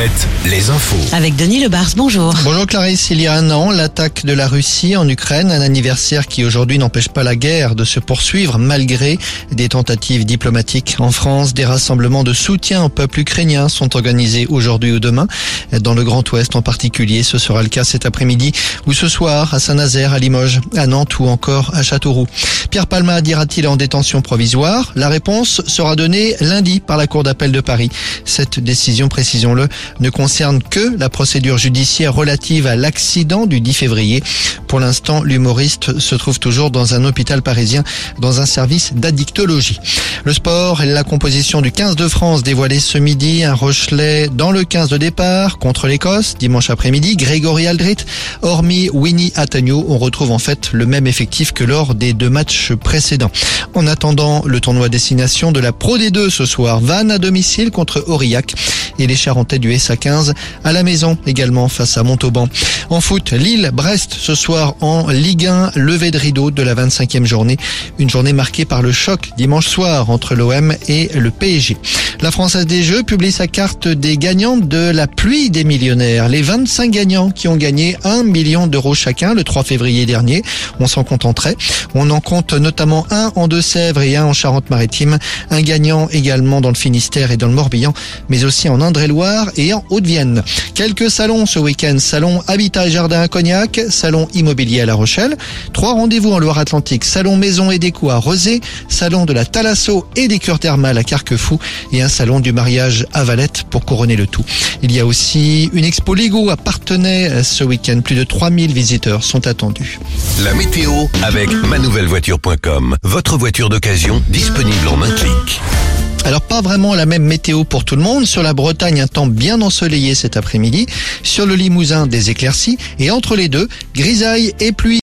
Alouette, les infos. Avec Denis Lebars, bonjour. Bonjour Clarisse, il y a un an, l'attaque de la Russie en Ukraine, un anniversaire qui aujourd'hui n'empêche pas la guerre de se poursuivre malgré des tentatives diplomatiques en France. Des rassemblements de soutien au peuple ukrainien sont organisés aujourd'hui ou demain. Dans le Grand Ouest en particulier, ce sera le cas cet après-midi ou ce soir à Saint-Nazaire, à Limoges, à Nantes ou encore à Châteauroux. Pierre Palma dira-t-il en détention provisoire? La réponse sera donnée lundi par la Cour d'appel de Paris. Cette décision, précisons-le, ne concerne que la procédure judiciaire relative à l'accident du 10 février. Pour l'instant, l'humoriste se trouve toujours dans un hôpital parisien dans un service d'addictologie. Le sport et la composition du 15 de France dévoilée ce midi. Un Rochelet dans le 15 de départ contre l'Écosse dimanche après-midi. Grégory Aldrit, hormis Winnie Atagno, on retrouve en fait le même effectif que lors des deux matchs précédents. En attendant le tournoi destination de la Pro D2 ce soir, Vannes à domicile contre Aurillac et les Charentais du SA15 à la maison également face à Montauban. En foot, Lille-Brest ce soir en Ligue 1, levé de rideau de la 25e journée. Une journée marquée par le choc dimanche soir entre l'OM et le PSG. La Française des Jeux publie sa carte des gagnants de la pluie des millionnaires. Les 25 gagnants qui ont gagné 1 million d'euros chacun le 3 février dernier. On s'en contenterait. On en compte notamment un en Deux-Sèvres et un en Charente-Maritime. Un gagnant également dans le Finistère et dans le Morbihan, mais aussi en Indre-et-Loire et en Haute-Vienne. Quelques salons ce week-end. Salon Habitat et Jardin à Cognac, Salon Immobilier à La Rochelle. Trois rendez-vous en Loire-Atlantique. Salon Maison et Déco à Rosé. Salon de la Thalasso et des cures thermales à Carquefou. Et un salon du mariage à Valette pour couronner le tout. Il y a aussi une expo Lego à Partenay ce week-end. Plus de 3000 visiteurs sont attendus. La météo avec manouvellevoiture.com. Votre voiture d'occasion disponible en un clic. Alors pas vraiment la même météo pour tout le monde. Sur la Bretagne, un temps bien ensoleillé cet après-midi. Sur le Limousin, des éclaircies. Et entre les deux, grisaille et pluie.